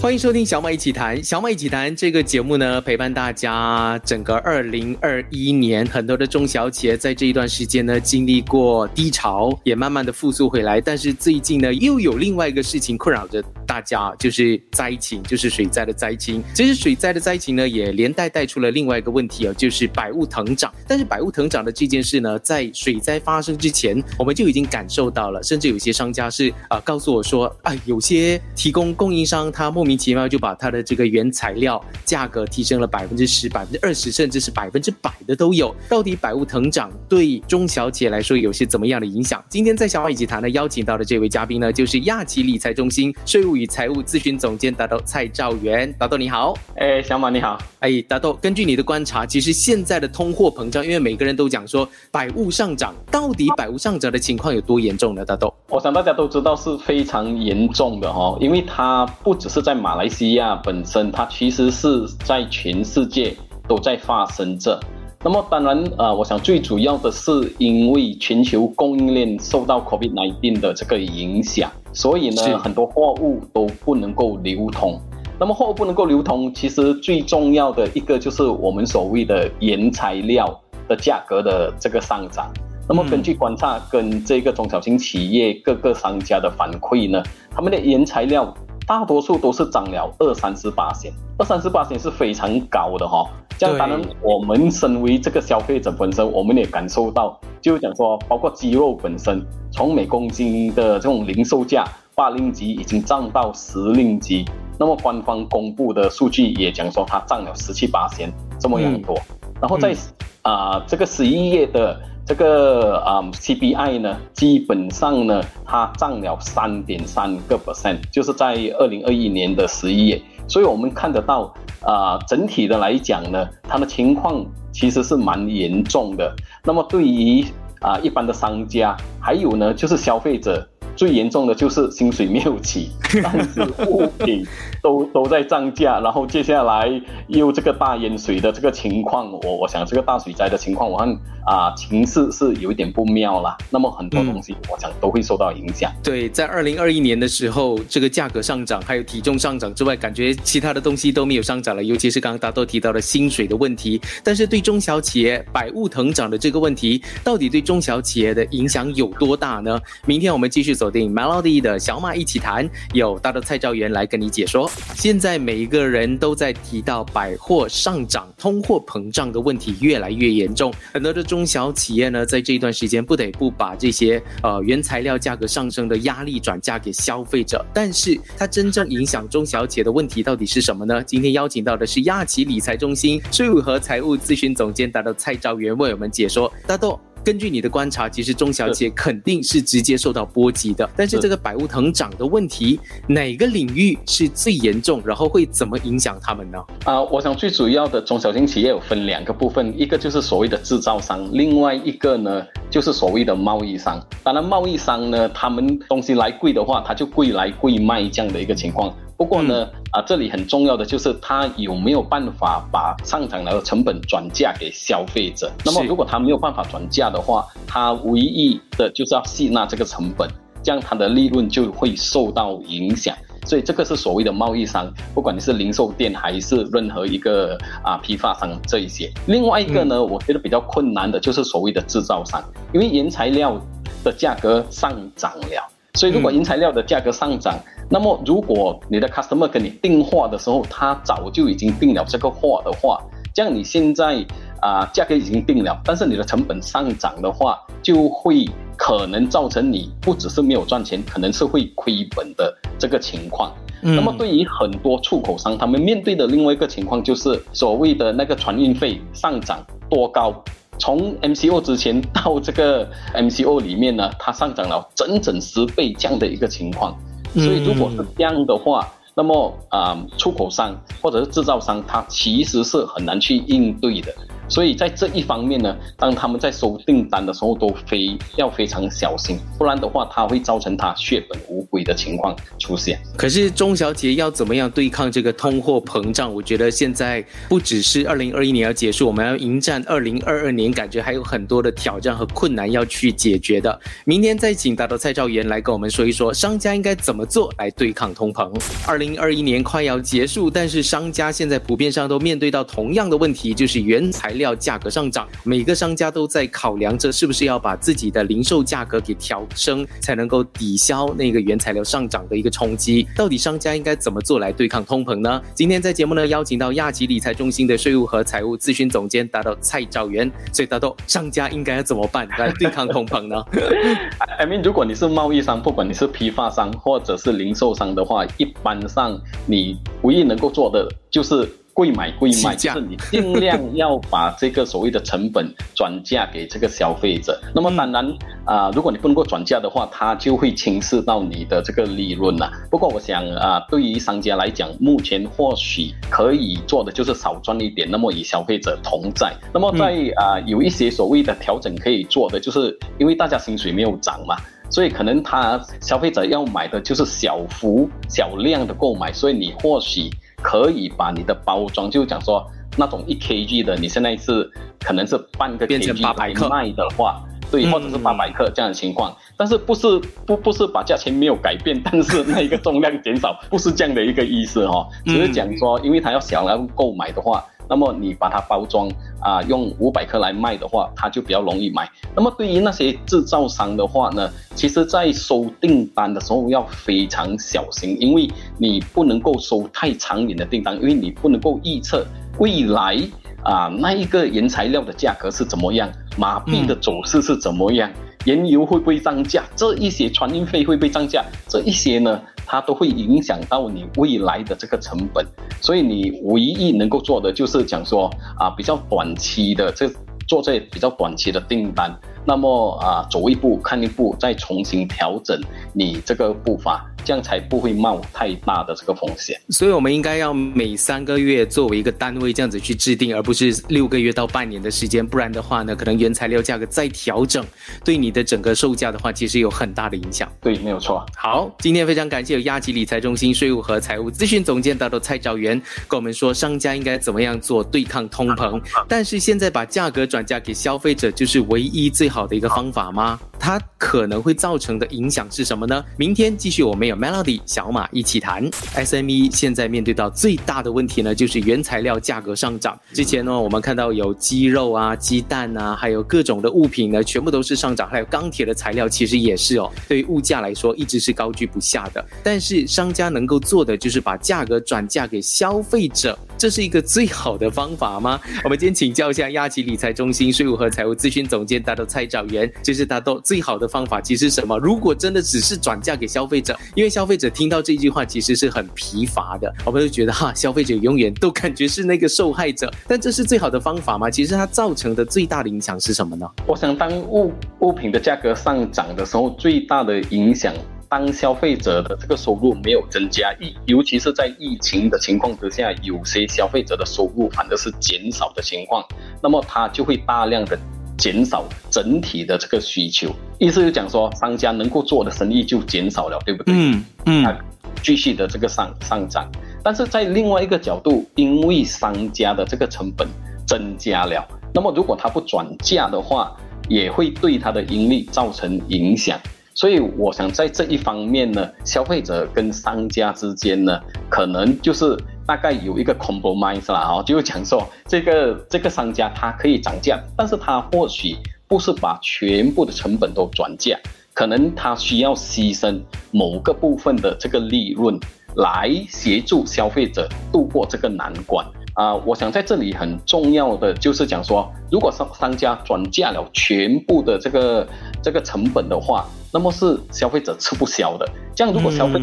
欢迎收听小马一起谈。小马一起谈这个节目呢，陪伴大家整个二零二一年，很多的中小企业在这一段时间呢，经历过低潮，也慢慢的复苏回来。但是最近呢，又有另外一个事情困扰着大家，就是灾情，就是水灾的灾情。其实水灾的灾情呢，也连带带出了另外一个问题啊，就是百物腾涨。但是百物腾涨的这件事呢，在水灾发生之前，我们就已经感受到了，甚至有些商家是啊，告诉我说，啊，有些提供供应商他莫。莫名其妙就把它的这个原材料价格提升了百分之十、百分之二十，甚至是百分之百的都有。到底百物腾涨对中小企业来说有些怎么样的影响？今天在小马一起谈呢，邀请到的这位嘉宾呢，就是亚旗理财中心税务与财务咨询总监达豆蔡兆元。达豆你好，哎，小马你好，哎，达豆，根据你的观察，其实现在的通货膨胀，因为每个人都讲说百物上涨，到底百物上涨的情况有多严重呢？达豆，我想大家都知道是非常严重的哈，因为它不只是在马来西亚本身，它其实是在全世界都在发生着。那么当然，呃，我想最主要的是因为全球供应链受到 COVID-19 的这个影响，所以呢，很多货物都不能够流通。那么货物不能够流通，其实最重要的一个就是我们所谓的原材料的价格的这个上涨。那么根据观察跟这个中小型企业各个商家的反馈呢，他们的原材料。大多数都是涨了二三十八线，二三十八线是非常高的哈。这样当然，我们身为这个消费者本身，我们也感受到，就讲说，包括鸡肉本身，从每公斤的这种零售价八令吉已经涨到十令吉。那么官方公布的数据也讲说，它涨了十七八线这么样多。然后在啊这个十一月的。这个啊，CPI 呢，基本上呢，它涨了三点三个 percent，就是在二零二一年的十一月，所以我们看得到啊，整体的来讲呢，它的情况其实是蛮严重的。那么对于啊一般的商家，还有呢，就是消费者。最严重的就是薪水没有起，但是物品都都在涨价，然后接下来又这个大淹水的这个情况，我我想这个大水灾的情况，我看啊情势是有一点不妙了。那么很多东西，我想都会受到影响。对，在二零二一年的时候，这个价格上涨，还有体重上涨之外，感觉其他的东西都没有上涨了，尤其是刚刚大家都提到的薪水的问题。但是对中小企业百物腾涨的这个问题，到底对中小企业的影响有多大呢？明天我们继续走。定 Melody 的小马一起谈，有大的蔡兆元来跟你解说。现在每一个人都在提到百货上涨、通货膨胀的问题越来越严重，很多的中小企业呢，在这一段时间不得不把这些呃原材料价格上升的压力转嫁给消费者。但是它真正影响中小企业的问题到底是什么呢？今天邀请到的是亚旗理财中心税务和财务咨询总监大豆蔡兆元为我们解说。大豆。根据你的观察，其实中小企业肯定是直接受到波及的。但是这个百物腾涨的问题，哪个领域是最严重？然后会怎么影响他们呢？啊，我想最主要的中小型企业有分两个部分，一个就是所谓的制造商，另外一个呢就是所谓的贸易商。当然，贸易商呢，他们东西来贵的话，他就贵来贵卖这样的一个情况。不过呢，啊，这里很重要的就是他有没有办法把上涨的成本转嫁给消费者。那么，如果他没有办法转嫁的话，他唯一的就是要吸纳这个成本，这样他的利润就会受到影响。所以，这个是所谓的贸易商，不管你是零售店还是任何一个啊批发商这一些。另外一个呢，我觉得比较困难的就是所谓的制造商，因为原材料的价格上涨了。所以，如果原材料的价格上涨，那么如果你的 customer 跟你订货的时候，他早就已经订了这个货的话，这样你现在啊价格已经定了，但是你的成本上涨的话，就会可能造成你不只是没有赚钱，可能是会亏本的这个情况。那么对于很多出口商，他们面对的另外一个情况就是所谓的那个船运费上涨多高。从 MCO 之前到这个 MCO 里面呢，它上涨了整整十倍这样的一个情况，所以如果是这样的话，那么啊，出口商或者是制造商，它其实是很难去应对的。所以在这一方面呢，当他们在收订单的时候都非要非常小心，不然的话，它会造成他血本无归的情况出现。可是中小企业要怎么样对抗这个通货膨胀？我觉得现在不只是二零二一年要结束，我们要迎战二零二二年，感觉还有很多的挑战和困难要去解决的。明天再请大头蔡兆元来跟我们说一说，商家应该怎么做来对抗通膨。二零二一年快要结束，但是商家现在普遍上都面对到同样的问题，就是原材料料价格上涨。每个商家都在考量着是不是要把自己的零售价格给调升，才能够抵消那个原材料上涨的一个冲击。到底商家应该怎么做来对抗通膨呢？今天在节目呢邀请到亚吉理财中心的税务和财务咨询总监达到蔡兆元，所以达到商家应该要怎么办来对抗通膨呢？I mean，如果你是贸易商，不管你是批发商或者是零售商的话，一般上你唯一能够做的就是。贵买贵卖，就是你尽量要把这个所谓的成本转嫁给这个消费者。那么当然啊，如果你不能够转嫁的话，它就会侵蚀到你的这个利润了。不过我想啊，对于商家来讲，目前或许可以做的就是少赚一点，那么与消费者同在。那么在啊，有一些所谓的调整可以做的，就是因为大家薪水没有涨嘛，所以可能他消费者要买的就是小幅小量的购买，所以你或许。可以把你的包装，就讲说那种一 kg 的，你现在是可能是半个 kg 来卖的话，对，或者是八百克这样的情况，但是不是不不是把价钱没有改变，但是那一个重量减少，不是这样的一个意思哈，只是讲说，因为他要想要购买的话。那么你把它包装啊，用五百克来卖的话，它就比较容易买。那么对于那些制造商的话呢，其实在收订单的时候要非常小心，因为你不能够收太长远的订单，因为你不能够预测未来啊那一个原材料的价格是怎么样，马币的走势是怎么样，原油会不会涨价，这一些船运费会不会涨价，这一些呢？它都会影响到你未来的这个成本，所以你唯一能够做的就是讲说啊，比较短期的这做这比较短期的订单。那么啊，走一步看一步，再重新调整你这个步伐，这样才不会冒太大的这个风险。所以，我们应该要每三个月作为一个单位这样子去制定，而不是六个月到半年的时间。不然的话呢，可能原材料价格再调整，对你的整个售价的话，其实有很大的影响。对，没有错。好，今天非常感谢有亚吉理财中心税务和财务咨询总监大头蔡兆元跟我们说，商家应该怎么样做对抗通膨。但是现在把价格转嫁给消费者，就是唯一最好。好的一个方法吗？它可能会造成的影响是什么呢？明天继续，我们有 Melody 小马一起谈。SME 现在面对到最大的问题呢，就是原材料价格上涨。之前呢，我们看到有鸡肉啊、鸡蛋啊，还有各种的物品呢，全部都是上涨。还有钢铁的材料，其实也是哦。对于物价来说，一直是高居不下的。但是商家能够做的就是把价格转嫁给消费者，这是一个最好的方法吗？我们今天请教一下亚旗理财中心税务和财务咨询总监大头蔡。找源就是达到最好的方法，其实什么？如果真的只是转嫁给消费者，因为消费者听到这句话其实是很疲乏的，我们就觉得哈，消费者永远都感觉是那个受害者。但这是最好的方法吗？其实它造成的最大的影响是什么呢？我想，当物物品的价格上涨的时候，最大的影响，当消费者的这个收入没有增加，疫尤其是在疫情的情况之下，有些消费者的收入反而是减少的情况，那么他就会大量的。减少整体的这个需求，意思就讲说，商家能够做的生意就减少了，对不对？嗯嗯，继续的这个上上涨，但是在另外一个角度，因为商家的这个成本增加了，那么如果他不转嫁的话，也会对他的盈利造成影响。所以我想在这一方面呢，消费者跟商家之间呢，可能就是。大概有一个 compromise 啦，哦，就是讲说这个这个商家他可以涨价，但是他或许不是把全部的成本都转嫁，可能他需要牺牲某个部分的这个利润来协助消费者度过这个难关。啊。我想在这里很重要的就是讲说，如果商商家转嫁了全部的这个这个成本的话，那么是消费者吃不消的。这样如果消费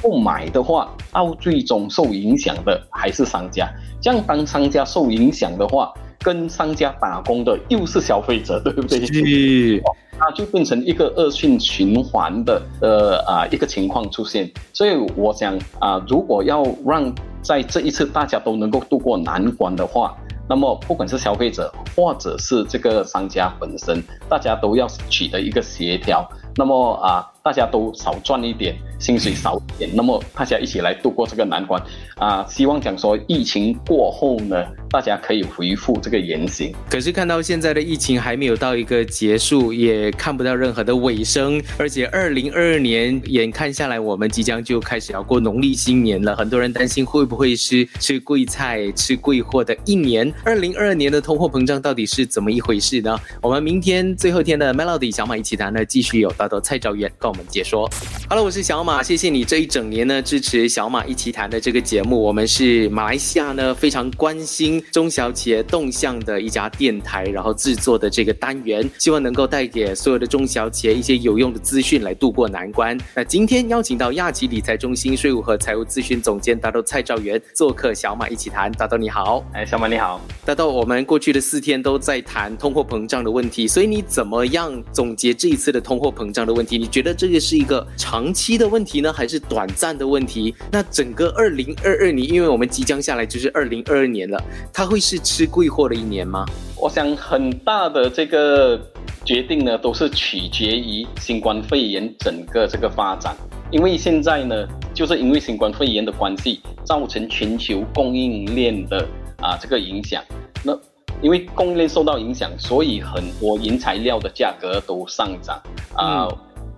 不买的话，到最终受影响的还是商家。这样当商家受影响的话，跟商家打工的又是消费者，对不对？是，它就变成一个恶性循环的呃啊一个情况出现。所以我想啊，如果要让在这一次大家都能够度过难关的话，那么不管是消费者或者是这个商家本身，大家都要取得一个协调。那么啊，大家都少赚一点，薪水少点，那么大家一起来度过这个难关啊！希望讲说疫情过后呢。大家可以回复这个言行，可是看到现在的疫情还没有到一个结束，也看不到任何的尾声，而且二零二二年眼看下来，我们即将就开始要过农历新年了，很多人担心会不会是吃贵菜、吃贵货的一年。二零二二年的通货膨胀到底是怎么一回事呢？我们明天最后天的 Melody 小马一起谈呢，继续有大头蔡兆元跟我们解说。Hello，我是小马，谢谢你这一整年呢支持小马一起谈的这个节目，我们是马来西亚呢非常关心。中小企业动向的一家电台，然后制作的这个单元，希望能够带给所有的中小企业一些有用的资讯来度过难关。那今天邀请到亚旗理财中心税务和财务咨询总监大豆蔡兆元做客小马一起谈。大豆你好，哎，小马你好，大豆，我们过去的四天都在谈通货膨胀的问题，所以你怎么样总结这一次的通货膨胀的问题？你觉得这个是一个长期的问题呢，还是短暂的问题？那整个二零二二年，因为我们即将下来就是二零二二年了，它会。是吃贵货的一年吗？我想很大的这个决定呢，都是取决于新冠肺炎整个这个发展。因为现在呢，就是因为新冠肺炎的关系，造成全球供应链的啊这个影响。那因为供应链受到影响，所以很多原材料的价格都上涨啊。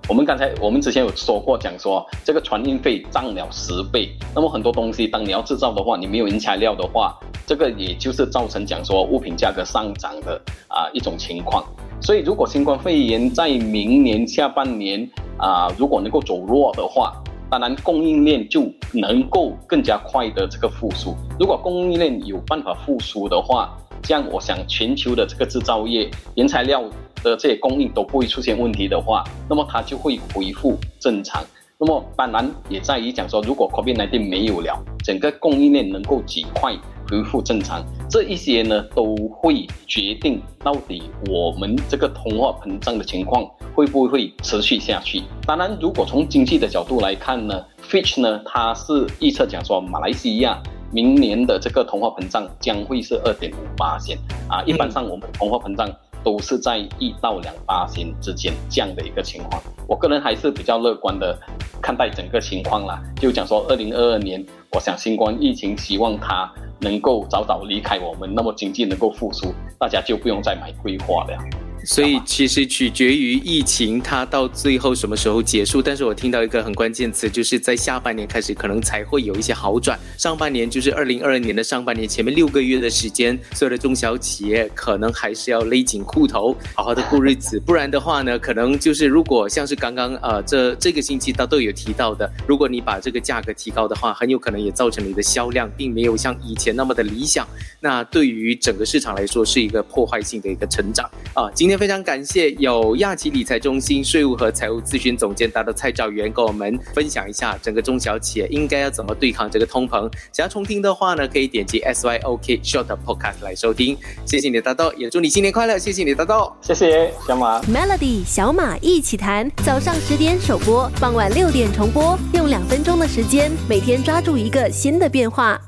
我们刚才我们之前有说过，讲说这个船运费涨了十倍。那么很多东西，当你要制造的话，你没有原材料的话，这个也就是造成讲说物品价格上涨的啊一种情况。所以如果新冠肺炎在明年下半年啊如果能够走弱的话，当然供应链就能够更加快的这个复苏。如果供应链有办法复苏的话，这样我想全球的这个制造业原材料。的这些供应都不会出现问题的话，那么它就会恢复正常。那么当然也在于讲说，如果 COVID-19 没有了，整个供应链能够尽快恢复正常，这一些呢都会决定到底我们这个通货膨胀的情况会不会持续下去。当然，如果从经济的角度来看呢，Fitch 呢它是预测讲说，马来西亚明年的这个通货膨胀将会是二点五八线啊。一般上我们通货膨胀。都是在一到两八千之间这样的一个情况，我个人还是比较乐观的看待整个情况啦。就讲说二零二二年，我想新冠疫情希望它能够早早离开我们，那么经济能够复苏，大家就不用再买规划了。所以其实取决于疫情它到最后什么时候结束，但是我听到一个很关键词，就是在下半年开始可能才会有一些好转。上半年就是二零二二年的上半年前面六个月的时间，所有的中小企业可能还是要勒紧裤头，好好的过日子，不然的话呢，可能就是如果像是刚刚呃这这个星期他都有提到的，如果你把这个价格提高的话，很有可能也造成你的销量并没有像以前那么的理想，那对于整个市场来说是一个破坏性的一个成长啊。今天。非常感谢有亚旗理财中心税务和财务咨询总监达的蔡兆元跟我们分享一下整个中小企业应该要怎么对抗这个通膨。想要重听的话呢，可以点击 S Y O K Short Podcast 来收听。谢谢你的大豆，也祝你新年快乐。谢谢你的大豆，谢谢小马。Melody 小马一起谈，早上十点首播，傍晚六点重播，用两分钟的时间，每天抓住一个新的变化。